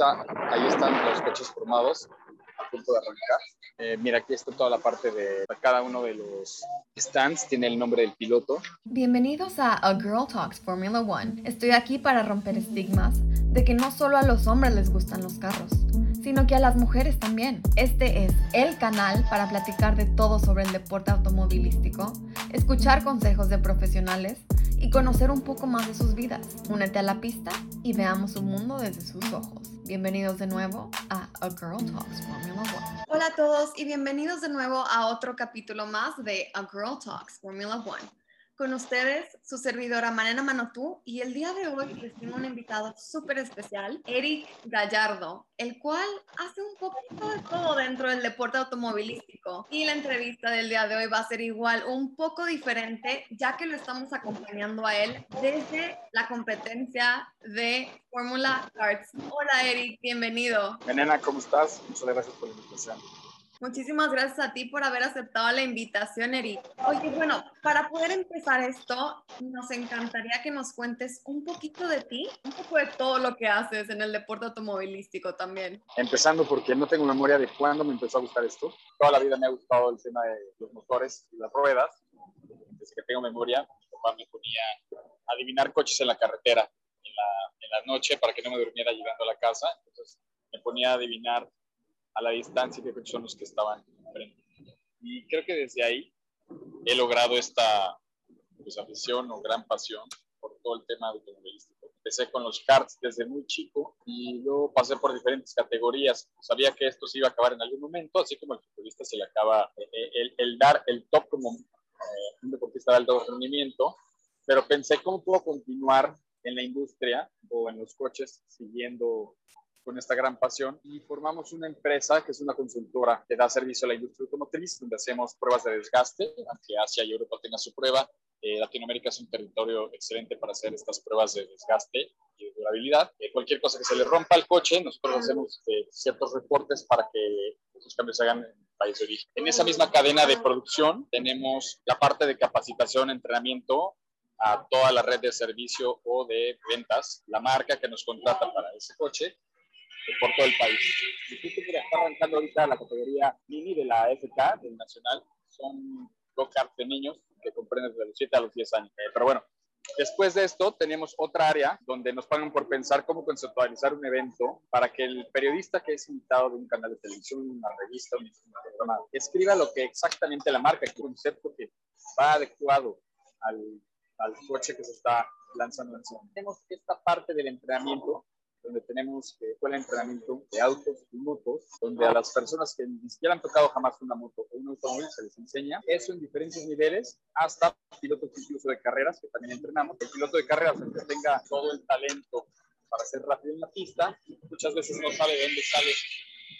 ahí están los coches formados a punto de arrancar. Eh, mira, aquí está toda la parte de cada uno de los stands, tiene el nombre del piloto. Bienvenidos a A Girl Talks Formula One. Estoy aquí para romper estigmas de que no solo a los hombres les gustan los carros, sino que a las mujeres también. Este es el canal para platicar de todo sobre el deporte automovilístico, escuchar consejos de profesionales y conocer un poco más de sus vidas. Únete a la pista y veamos su mundo desde sus ojos. Bienvenidos de nuevo a A Girl Talks Formula One. Hola a todos y bienvenidos de nuevo a otro capítulo más de A Girl Talks Formula One. Con ustedes, su servidora Marena Manotú, y el día de hoy tengo un invitado súper especial, Eric Gallardo, el cual hace un poquito de todo dentro del deporte automovilístico. Y la entrevista del día de hoy va a ser igual, un poco diferente, ya que lo estamos acompañando a él desde la competencia de Fórmula Karts. Hola Eric, bienvenido. Menena, ¿cómo estás? Muchas gracias por la invitación. Muchísimas gracias a ti por haber aceptado la invitación, Eric. Oye, bueno, para poder empezar esto, nos encantaría que nos cuentes un poquito de ti, un poco de todo lo que haces en el deporte automovilístico también. Empezando porque no tengo memoria de cuándo me empezó a gustar esto. Toda la vida me ha gustado el tema de los motores y las ruedas. Desde que tengo memoria, mi papá me ponía a adivinar coches en la carretera en la, en la noche para que no me durmiera llegando a la casa. Entonces me ponía a adivinar a la distancia que son los que estaban frente. Y creo que desde ahí he logrado esta pues, afición o gran pasión por todo el tema automovilístico. Empecé con los karts desde muy chico y luego pasé por diferentes categorías. Sabía que esto se iba a acabar en algún momento, así como el futbolista se le acaba eh, eh, el, el dar el top como eh, un deportista de alto rendimiento, pero pensé cómo puedo continuar en la industria o en los coches siguiendo con esta gran pasión y formamos una empresa que es una consultora que da servicio a la industria automotriz, donde hacemos pruebas de desgaste, aunque Asia y Europa tengan su prueba. Eh, Latinoamérica es un territorio excelente para hacer estas pruebas de desgaste y de durabilidad. Eh, cualquier cosa que se le rompa al coche, nosotros hacemos eh, ciertos reportes para que esos cambios se hagan en el país de origen. En esa misma cadena de producción tenemos la parte de capacitación, entrenamiento a toda la red de servicio o de ventas, la marca que nos contrata para ese coche por todo el país. Y justo que está arrancando ahorita la categoría mini de la FK, del Nacional, son go-kart de niños que comprenden desde los 7 a los 10 años. Eh, pero bueno, después de esto tenemos otra área donde nos pagan por pensar cómo conceptualizar un evento para que el periodista que es invitado de un canal de televisión, una revista, un programa, escriba lo que exactamente la marca, el concepto que va adecuado al, al coche que se está lanzando. Tenemos esta parte del entrenamiento donde tenemos eh, escuela de entrenamiento de autos y motos, donde a las personas que ni siquiera han tocado jamás una moto o un automóvil se les enseña eso en diferentes niveles, hasta pilotos incluso de carreras que también entrenamos. El piloto de carreras, que tenga todo el talento para ser rápido en la pista, muchas veces no sabe de dónde sale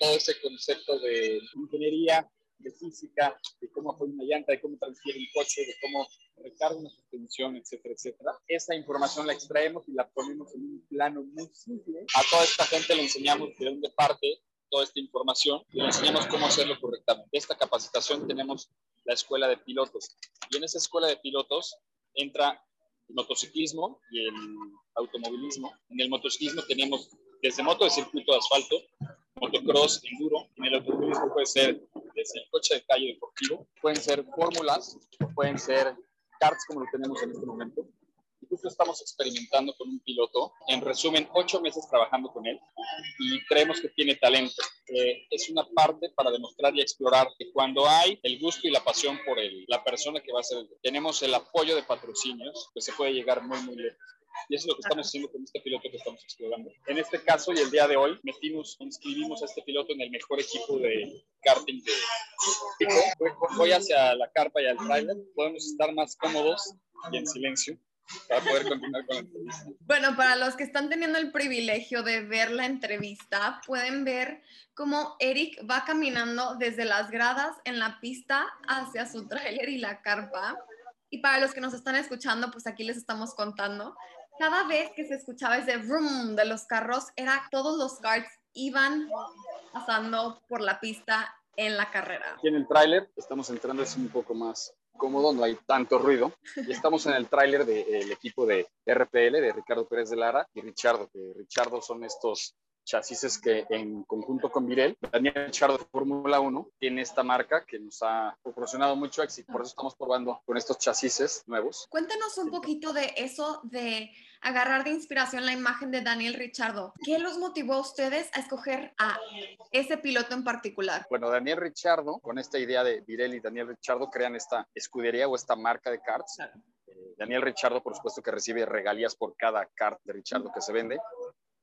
todo ese concepto de ingeniería de física, de cómo apoya una llanta, de cómo transfiere un coche, de cómo recarga una suspensión, etcétera, etcétera. Esa información la extraemos y la ponemos en un plano muy simple. A toda esta gente le enseñamos de dónde parte toda esta información y le enseñamos cómo hacerlo correctamente. Esta capacitación tenemos la escuela de pilotos y en esa escuela de pilotos entra el motociclismo y el automovilismo. En el motociclismo tenemos desde moto de circuito de asfalto, motocross, enduro. En el automovilismo puede ser desde el coche de calle deportivo, pueden ser fórmulas, pueden ser karts como lo tenemos en este momento. Y justo estamos experimentando con un piloto, en resumen, ocho meses trabajando con él y creemos que tiene talento. Eh, es una parte para demostrar y explorar que cuando hay el gusto y la pasión por el, la persona que va a ser, tenemos el apoyo de patrocinios, pues se puede llegar muy, muy lejos. Y eso es lo que estamos haciendo con este piloto que estamos explorando. En este caso y el día de hoy, metimos, inscribimos a este piloto en el mejor equipo de karting de Voy hacia la carpa y al trailer. Podemos estar más cómodos y en silencio para poder continuar con la entrevista. Bueno, para los que están teniendo el privilegio de ver la entrevista, pueden ver cómo Eric va caminando desde las gradas en la pista hacia su tráiler y la carpa. Y para los que nos están escuchando, pues aquí les estamos contando cada vez que se escuchaba ese vroom de los carros, era todos los karts iban pasando por la pista en la carrera. Aquí en el tráiler estamos entrando es un poco más cómodo, no hay tanto ruido. Y estamos en el tráiler del equipo de RPL, de Ricardo Pérez de Lara y Richardo, que Richardo son estos chasis que en conjunto con Virel, Daniel Richard de Fórmula 1 tiene esta marca que nos ha proporcionado mucho éxito. Por eso estamos probando con estos chasis nuevos. Cuéntanos un poquito de eso de agarrar de inspiración la imagen de Daniel Richardo. ¿Qué los motivó a ustedes a escoger a ese piloto en particular? Bueno, Daniel Richardo, con esta idea de Virel y Daniel Richardo, crean esta escudería o esta marca de karts. Eh, Daniel Richardo, por supuesto, que recibe regalías por cada kart de Richardo que se vende.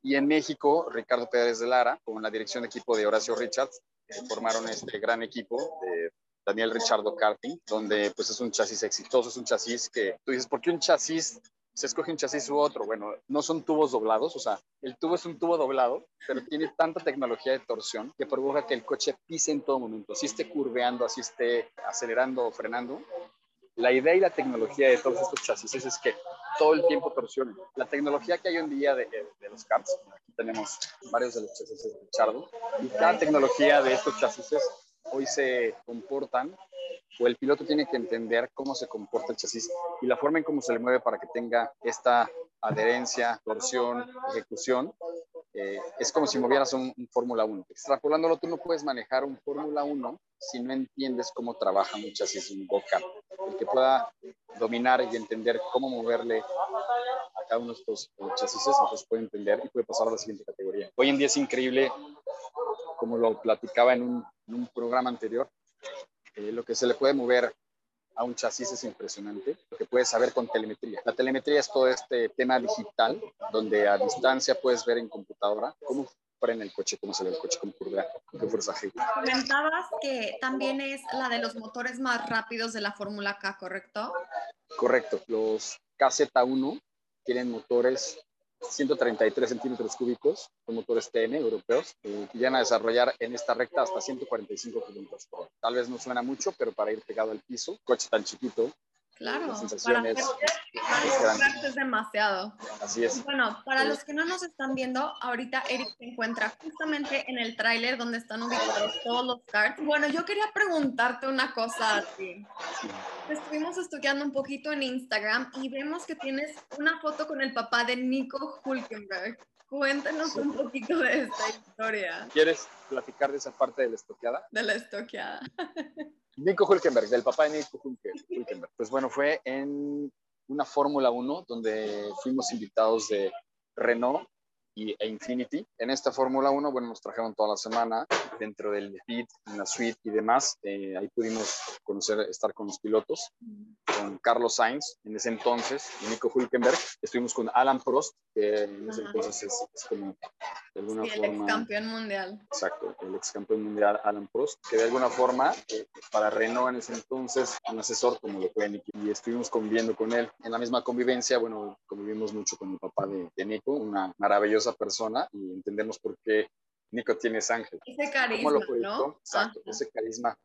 Y en México, Ricardo Pérez de Lara, con la dirección de equipo de Horacio Richards, eh, formaron este gran equipo de Daniel Richardo Karting, donde pues es un chasis exitoso, es un chasis que tú dices, ¿por qué un chasis se escoge un chasis u otro? Bueno, no son tubos doblados, o sea, el tubo es un tubo doblado, pero tiene tanta tecnología de torsión que provoca que el coche pise en todo momento, así esté curveando, así esté acelerando o frenando, la idea y la tecnología de todos estos chasis es que todo el tiempo torsionen. La tecnología que hay hoy en día de, los karts, aquí tenemos varios de los chasis de Chardo, y cada tecnología de estos chasis hoy se comportan o el piloto tiene que entender cómo se comporta el chasis y la forma en cómo se le mueve para que tenga esta adherencia, torsión, ejecución eh, es como si movieras un, Fórmula 1. Extrapolándolo, tú no puedes manejar un Fórmula 1 si no entiendes cómo trabaja un chasis un boca. El que pueda dominar y entender cómo moverle a cada uno de estos chasis, entonces puede entender y puede pasar a la siguiente categoría. Hoy en día es increíble, como lo platicaba un, en un programa anterior, eh, lo que se le puede mover a un chasis es impresionante, lo que puedes saber con telemetría. La telemetría es todo este tema digital, donde a distancia puedes ver en computadora cómo frena el coche, cómo se ve el coche, cómo curva, qué fuerza Comentabas que también es la de los motores más rápidos de la Fórmula K, ¿correcto? Correcto. Los KZ1 tienen motores 133 centímetros cúbicos, con motores TN europeos, eh, que llegan a desarrollar en esta recta hasta 145 kilómetros por hora. Tal vez no suena mucho, pero para ir pegado al piso, coche tan chiquito, Claro, para es, es demasiado. Así es. Bueno, para los que no nos están viendo, ahorita Eric se encuentra justamente en el tráiler donde están ubicados todos los karts. Bueno, yo quería preguntarte una cosa a ti. Estuvimos estudiando un poquito en Instagram y vemos que tienes una foto con el papá de Nico Hulkenberg. Cuéntanos un poquito de esta historia. ¿Quieres platicar de esa parte de la estoqueada? De la estoqueada. Nico Hulkenberg, del papá de Nico Hulkenberg. Pues bueno, fue en una Fórmula 1 donde fuimos invitados de Renault y, e Infinity. En esta Fórmula 1, bueno, nos trajeron toda la semana dentro del pit, en la suite y demás. Eh, ahí pudimos conocer, estar con los pilotos, con Carlos Sainz en ese entonces, y Nico Hulkenberg. Estuvimos con Alan Prost, que en ese entonces es, como de alguna sí, forma. El ex campeón mundial. Exacto, el ex campeón mundial Alan Prost, que de alguna forma, eh, para Renault en ese entonces, un asesor como lo fue Nico. Y estuvimos conviviendo con él. En la misma convivencia, bueno, convivimos mucho con el papá de, de Nico, una maravillosa persona, y entendemos por qué Nico tiene ese ángel. Ese carisma, ¿no? Exacto, ese carisma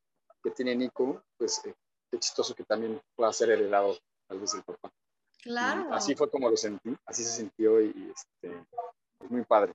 que tiene Nico, pues eh, qué chistoso que también pueda ser heredado tal vez del papá. Claro. así fue como lo sentí, así se sintió y, este, es muy padre.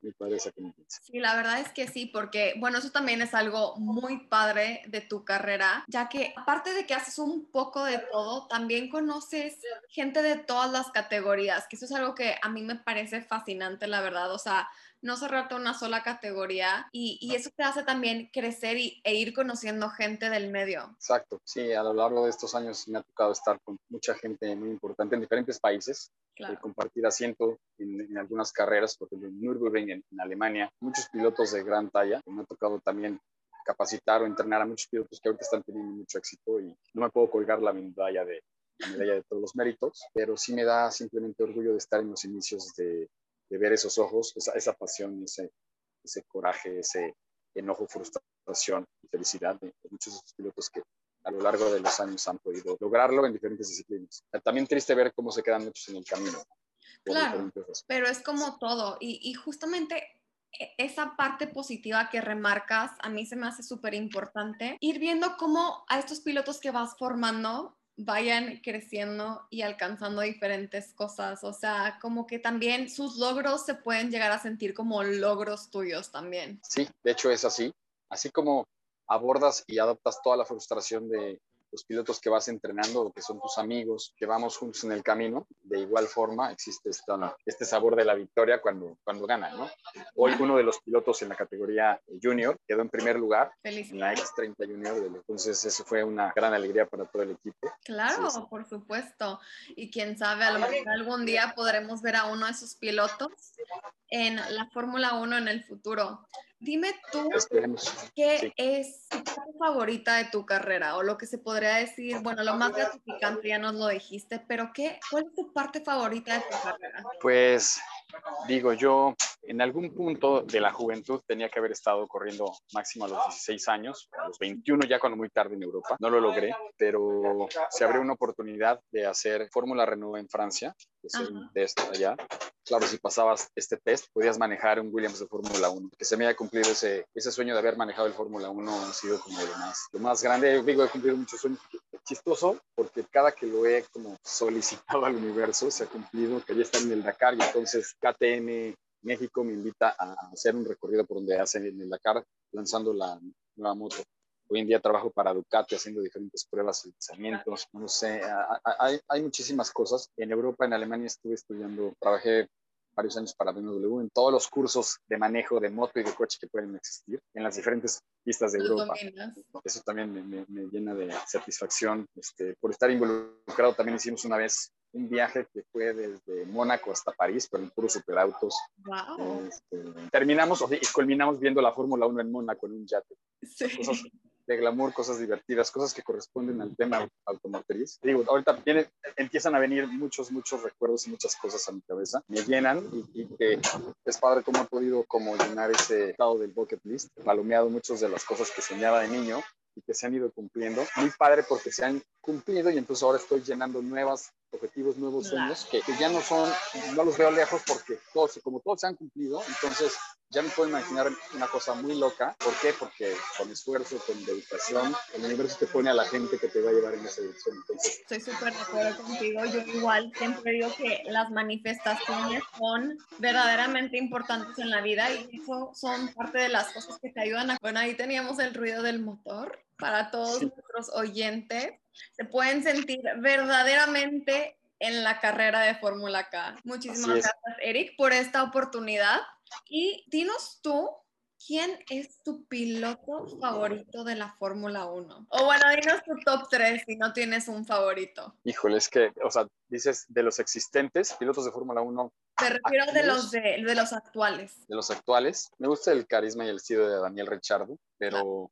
Muy padre esa Sí, la verdad es que sí, porque bueno, eso también es algo muy padre de tu carrera, ya que aparte de que haces un poco de todo, también conoces gente de todas las categorías, que eso es algo que a mí me parece fascinante, la verdad. O sea, no cerrarte una sola categoría y, eso te hace también crecer y, e ir conociendo gente del medio. Exacto, sí, a lo largo de estos años me ha tocado estar con mucha gente muy importante en diferentes países, y eh, compartir asiento en, algunas carreras, por ejemplo en Nürburgring, en, Alemania, muchos pilotos de gran talla, me ha tocado también capacitar o entrenar a muchos pilotos que ahorita están teniendo mucho éxito y no me puedo colgar la medalla de, la medalla de todos los méritos, pero sí me da simplemente orgullo de estar en los inicios de, de ver esos ojos, esa, esa pasión, ese, ese coraje, ese enojo, frustración y felicidad de, muchos de esos pilotos que a lo largo de los años han podido lograrlo en diferentes disciplinas. También triste ver cómo se quedan muchos en el camino. Claro, pero es como todo y, y justamente e, esa parte positiva que remarcas a mí se me hace súper importante. Ir viendo cómo a estos pilotos que vas formando vayan creciendo y alcanzando diferentes cosas. O sea, como que también sus logros se pueden llegar a sentir como logros tuyos también. Sí, de hecho es así. Así como abordas y adoptas toda la frustración de, los pilotos que vas entrenando que son tus amigos, que vamos juntos en el camino, de igual forma existe esta, este sabor de la victoria cuando, cuando ganan, ¿no? Hoy uno de los pilotos en la categoría junior quedó en primer lugar en la X30 Junior, entonces eso fue una gran alegría para todo el equipo. Claro, por supuesto. Y quién sabe, a lo mejor algún día podremos ver a uno de esos pilotos en la Fórmula 1 en el futuro. Dime tú qué es tu favorita de tu carrera o lo que se podría decir, bueno, lo más gratificante ya nos lo dijiste, pero ¿qué, ¿cuál es tu parte favorita de tu carrera? Pues digo, yo en algún punto de la juventud tenía que haber estado corriendo máximo a los 16 años, a los 21 ya cuando muy tarde en Europa. No lo logré, pero se abrió una oportunidad de hacer Fórmula Renault en Francia, de hacer un test allá. Claro, si pasabas este test, podías manejar un Williams de Fórmula 1. Que se me haya cumplido ese, ese sueño de haber manejado el Fórmula 1 ha sido como lo más, lo más grande. Digo, he cumplido muchos sueños. Chistoso, porque cada que lo he como solicitado al universo se ha cumplido, que ya está en el Dakar y entonces KTM México me invita a hacer un recorrido por donde hacen en el Dakar lanzando la nueva moto. Hoy en día trabajo para Ducati haciendo diferentes pruebas y lanzamientos, no sé, hay, hay muchísimas cosas. En Europa, en Alemania estuve estudiando, trabajé varios años para BMW en todos los cursos de manejo de moto y de coche que pueden existir en las diferentes pistas de Europa. Eso también me, me, llena de satisfacción. Este, por estar involucrado, también hicimos una vez un viaje que fue desde Mónaco hasta París, pero en puros superautos. Wow. Este, terminamos y culminamos viendo la Fórmula 1 en Mónaco en un yate. Sí de glamour, cosas divertidas, cosas que corresponden al tema automotriz. Digo, ahorita viene, empiezan a venir muchos, muchos recuerdos y muchas cosas a mi cabeza. Me llenan y, que es padre cómo he podido como llenar ese estado del bucket list, palomeado muchas de las cosas que soñaba de niño y que se han ido cumpliendo. Muy padre porque se han cumplido y entonces ahora estoy llenando nuevos objetivos, nuevos sueños que, que, ya no son, no los veo lejos porque todos, como todos se han cumplido, entonces ya me puedo imaginar una cosa muy loca. ¿Por qué? Porque con esfuerzo, con dedicación, el universo te pone a la gente que te va a llevar en esa dirección. Entonces, Estoy súper de acuerdo contigo. Yo igual siempre digo que las manifestaciones son verdaderamente importantes en la vida y eso son parte de las cosas que te ayudan a... Bueno, ahí teníamos el ruido del motor para todos nuestros oyentes. Se pueden sentir verdaderamente en la carrera de Fórmula K. Muchísimas gracias, Eric, por esta oportunidad. Y dinos tú, ¿quién es tu piloto favorito de la Fórmula 1? O bueno, dinos tu top 3 si no tienes un favorito. Híjole, es que, o sea, dices de los existentes, pilotos de Fórmula 1. Te refiero de los, de, los actuales. De los actuales. Me gusta el carisma y el estilo de Daniel Richardo, pero...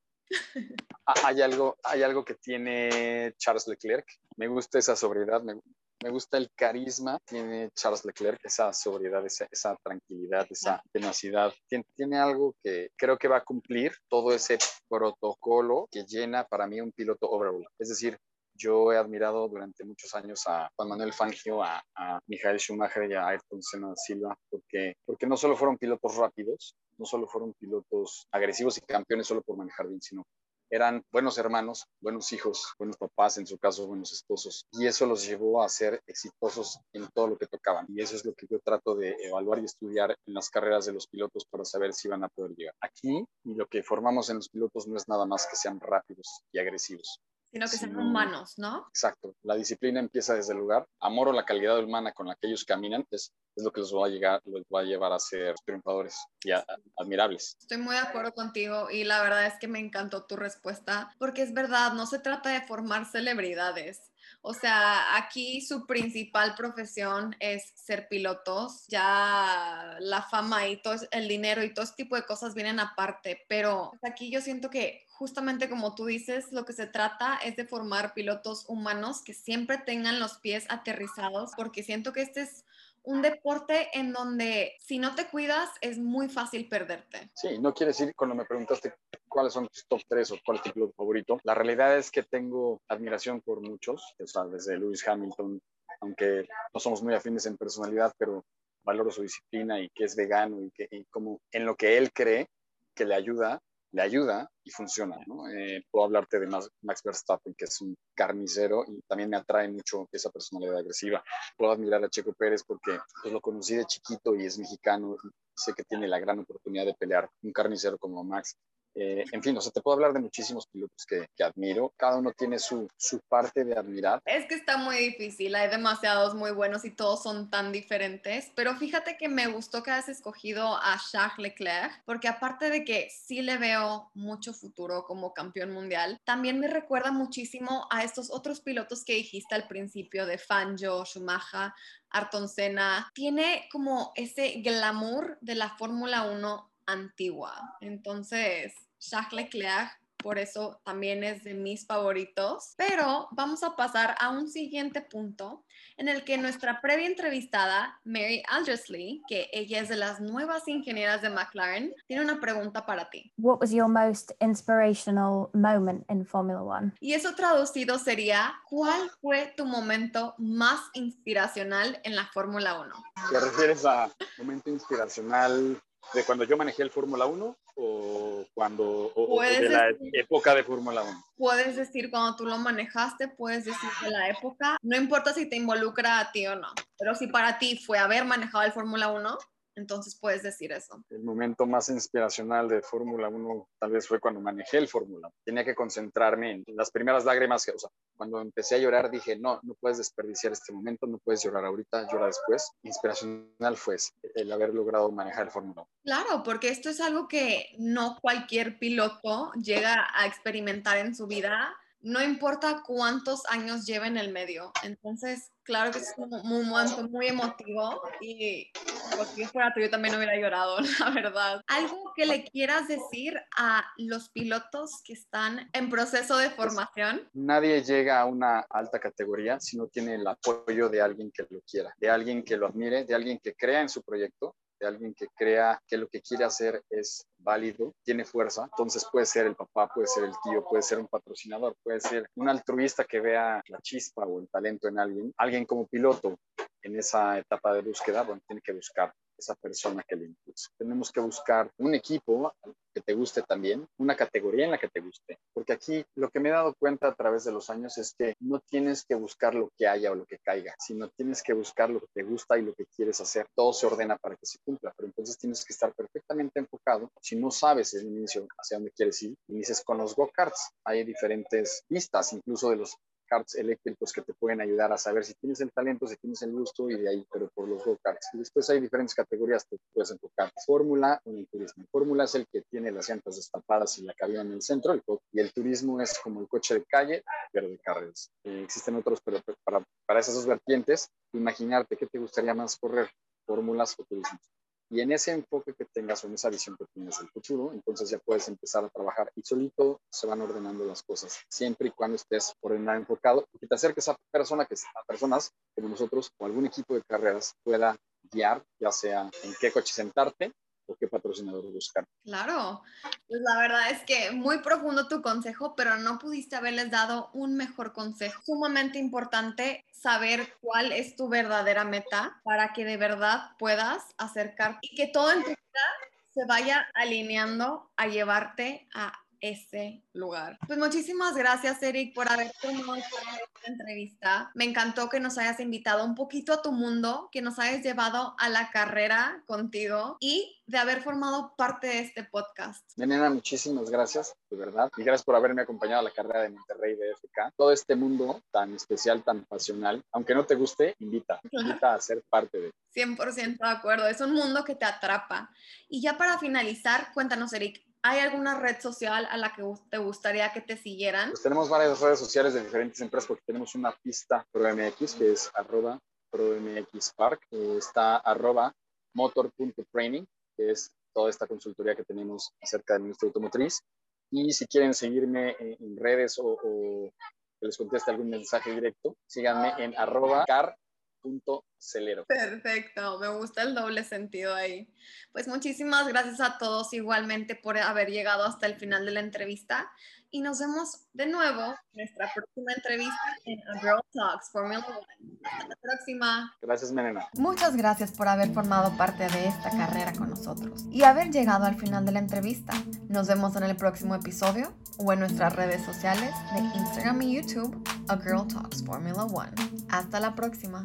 hay algo, hay algo que tiene Charles Leclerc. Me gusta esa sobriedad, me, me gusta el carisma, tiene Charles Leclerc, esa sobriedad, esa, esa tranquilidad, esa tenacidad. Tiene, tiene, algo que creo que va a cumplir todo ese protocolo que llena para mí un piloto overall. Es decir, yo he admirado durante muchos años a Juan Manuel Fangio, a, a Michael Schumacher y a Ayrton Senna Silva, porque, porque no solo fueron pilotos rápidos, no solo fueron pilotos agresivos y campeones solo por manejar bien, sino eran buenos hermanos, buenos hijos, buenos papás, en su caso, buenos esposos. Y eso los llevó a ser exitosos en todo lo que tocaban. Y eso es lo que yo trato de evaluar y estudiar en las carreras de los pilotos para saber si van a poder llegar. Aquí, y lo que formamos en los pilotos no es nada más que sean rápidos y agresivos sino que sean humanos, ¿no? Exacto. La disciplina empieza desde el lugar. Amor o la calidad humana con la que ellos caminan es, es lo que los va a, llegar, los va a llevar a ser triunfadores y admirables. Estoy muy de acuerdo contigo y la verdad es que me encantó tu respuesta porque es verdad, no se trata de formar celebridades. O sea, aquí su principal profesión es ser pilotos. Ya la fama y todo el dinero y todo ese tipo de cosas vienen aparte, pero aquí yo siento que justamente como tú dices, lo que se trata es de formar pilotos humanos que siempre tengan los pies aterrizados, porque siento que este es un deporte en donde si no te cuidas es muy fácil perderte. Sí, no quiere decir, cuando me preguntaste cuáles son tus top 3 o cuál es tu piloto favorito, la realidad es que tengo admiración por muchos, o sea, desde Lewis Hamilton, aunque no somos muy afines en personalidad, pero valoro su disciplina y que es vegano y, que, y como en lo que él cree que le ayuda, le ayuda y funciona. ¿no? Eh, puedo hablarte de Max, Verstappen, que es un carnicero y también me atrae mucho esa personalidad agresiva. Puedo admirar a Checo Pérez porque pues, lo conocí de chiquito y es mexicano y sé que tiene la gran oportunidad de pelear un carnicero como Max. Eh, en fin, o sea, te puedo hablar de muchísimos pilotos que, que admiro. Cada uno tiene su, su, parte de admirar. Es que está muy difícil, hay demasiados muy buenos y todos son tan diferentes. Pero fíjate que me gustó que has escogido a Charles Leclerc, porque aparte de que sí le veo mucho futuro como campeón mundial, también me recuerda muchísimo a estos otros pilotos que dijiste al principio de Fangio, Schumacher, Ayrton Senna. Tiene como ese glamour de la Fórmula 1 antigua. Entonces, Jacques Leclerc por eso también es de mis favoritos. Pero vamos a pasar a un siguiente punto en el que nuestra previa entrevistada, Mary Aldersley, que ella es de las nuevas ingenieras de McLaren, tiene una pregunta para ti. What was your most inspirational moment in Formula One? Y eso traducido sería, ¿cuál fue tu momento más inspiracional en la Fórmula 1? ¿Te refieres a momento inspiracional de cuando yo manejé el Fórmula 1 o cuando o, de la época de Fórmula 1. Puedes decir cuando tú lo manejaste, puedes decir de la época, no importa si te involucra a ti o no, pero si para ti fue haber manejado el Fórmula 1, entonces puedes decir eso. El momento más inspiracional de Fórmula 1 tal vez fue cuando manejé el Fórmula 1. Tenía que concentrarme en las primeras lágrimas que, o sea, cuando empecé a llorar dije, no, no puedes desperdiciar este momento, no puedes llorar ahorita, llora después. Inspiracional fue el haber logrado manejar el Fórmula 1. Claro, porque esto es algo que no cualquier piloto llega a experimentar en su vida no importa cuántos años lleve en el medio. Entonces, claro que es un, momento muy emotivo y pues, si fuera tú, yo también hubiera llorado, la verdad. ¿Algo que le quieras decir a los pilotos que están en proceso de formación? Nadie llega a una alta categoría si no tiene el apoyo de alguien que lo quiera, de alguien que lo admire, de alguien que crea en su proyecto de alguien que crea que lo que quiere hacer es válido, tiene fuerza. Entonces puede ser el papá, puede ser el tío, puede ser un patrocinador, puede ser un altruista que vea la chispa o el talento en alguien. Alguien como piloto en esa etapa de búsqueda, bueno, tiene que buscar esa persona que le impulsa. Tenemos que buscar un equipo que te guste también, una categoría en la que te guste, porque aquí lo que me he dado cuenta a través de los años es que no tienes que buscar lo que haya o lo que caiga, sino tienes que buscar lo que te gusta y lo que quieres hacer. Todo se ordena para que se cumpla, pero entonces tienes que estar perfectamente enfocado. Si no sabes el inicio hacia dónde quieres ir, inicies con los go-karts. Hay diferentes pistas, incluso de los karts eléctricos que te pueden ayudar a saber si tienes el talento, si tienes el gusto y de ahí, pero por los go-karts. Y después hay diferentes categorías que puedes enfocar. Fórmula o el turismo. Fórmula es el que tiene las llantas destapadas y la cabina en el centro, y el turismo es como el coche de calle, pero de carreras. Eh, existen otros, pero para, para esas dos vertientes, imaginarte qué te gustaría más correr, fórmulas o turismo. Y en ese enfoque que tengas o en esa visión que tienes del futuro, entonces ya puedes empezar a trabajar y solito se van ordenando las cosas, siempre y cuando estés ordenado, enfocado y que te acerques a persona que a personas como nosotros o algún equipo de carreras pueda guiar, ya sea en qué coche sentarte o qué patrocinador buscar. Claro, pues la verdad es que muy profundo tu consejo, pero no pudiste haberles dado un mejor consejo. Sumamente importante saber cuál es tu verdadera meta para que de verdad puedas acercar y que todo en tu vida se vaya alineando a llevarte a ese lugar. Pues muchísimas gracias, Eric, por haber tomado esta entrevista. Me encantó que nos hayas invitado un poquito a tu mundo, que nos hayas llevado a la carrera contigo y de haber formado parte de este podcast. Menena, muchísimas gracias, de verdad. Y gracias por haberme acompañado a la carrera de Monterrey de FK. Todo este mundo tan especial, tan pasional, aunque no te guste, invita, invita a ser parte de. 100% de acuerdo, es un mundo que te atrapa. Y ya para finalizar, cuéntanos, Eric, ¿Hay alguna red social a la que te gustaría que te siguieran? Pues tenemos varias redes sociales de diferentes empresas porque tenemos una pista ProMX que es arroba ProMXPark. Eh, está arroba motor.training, que es toda esta consultoría que tenemos acerca del industria automotriz. Y si quieren seguirme en, redes o, o, que les conteste algún mensaje directo, síganme en arroba car Perfecto, me gusta el doble sentido ahí. Pues muchísimas gracias a todos igualmente por haber llegado hasta el final de la entrevista y nos vemos de nuevo en nuestra próxima entrevista en A Girl Talks Formula One. Hasta la próxima. Gracias, Menena. Muchas gracias por haber formado parte de esta carrera con nosotros y haber llegado al final de la entrevista. Nos vemos en el próximo episodio o en nuestras redes sociales de Instagram y YouTube, A Girl Talks Formula One. Hasta la próxima.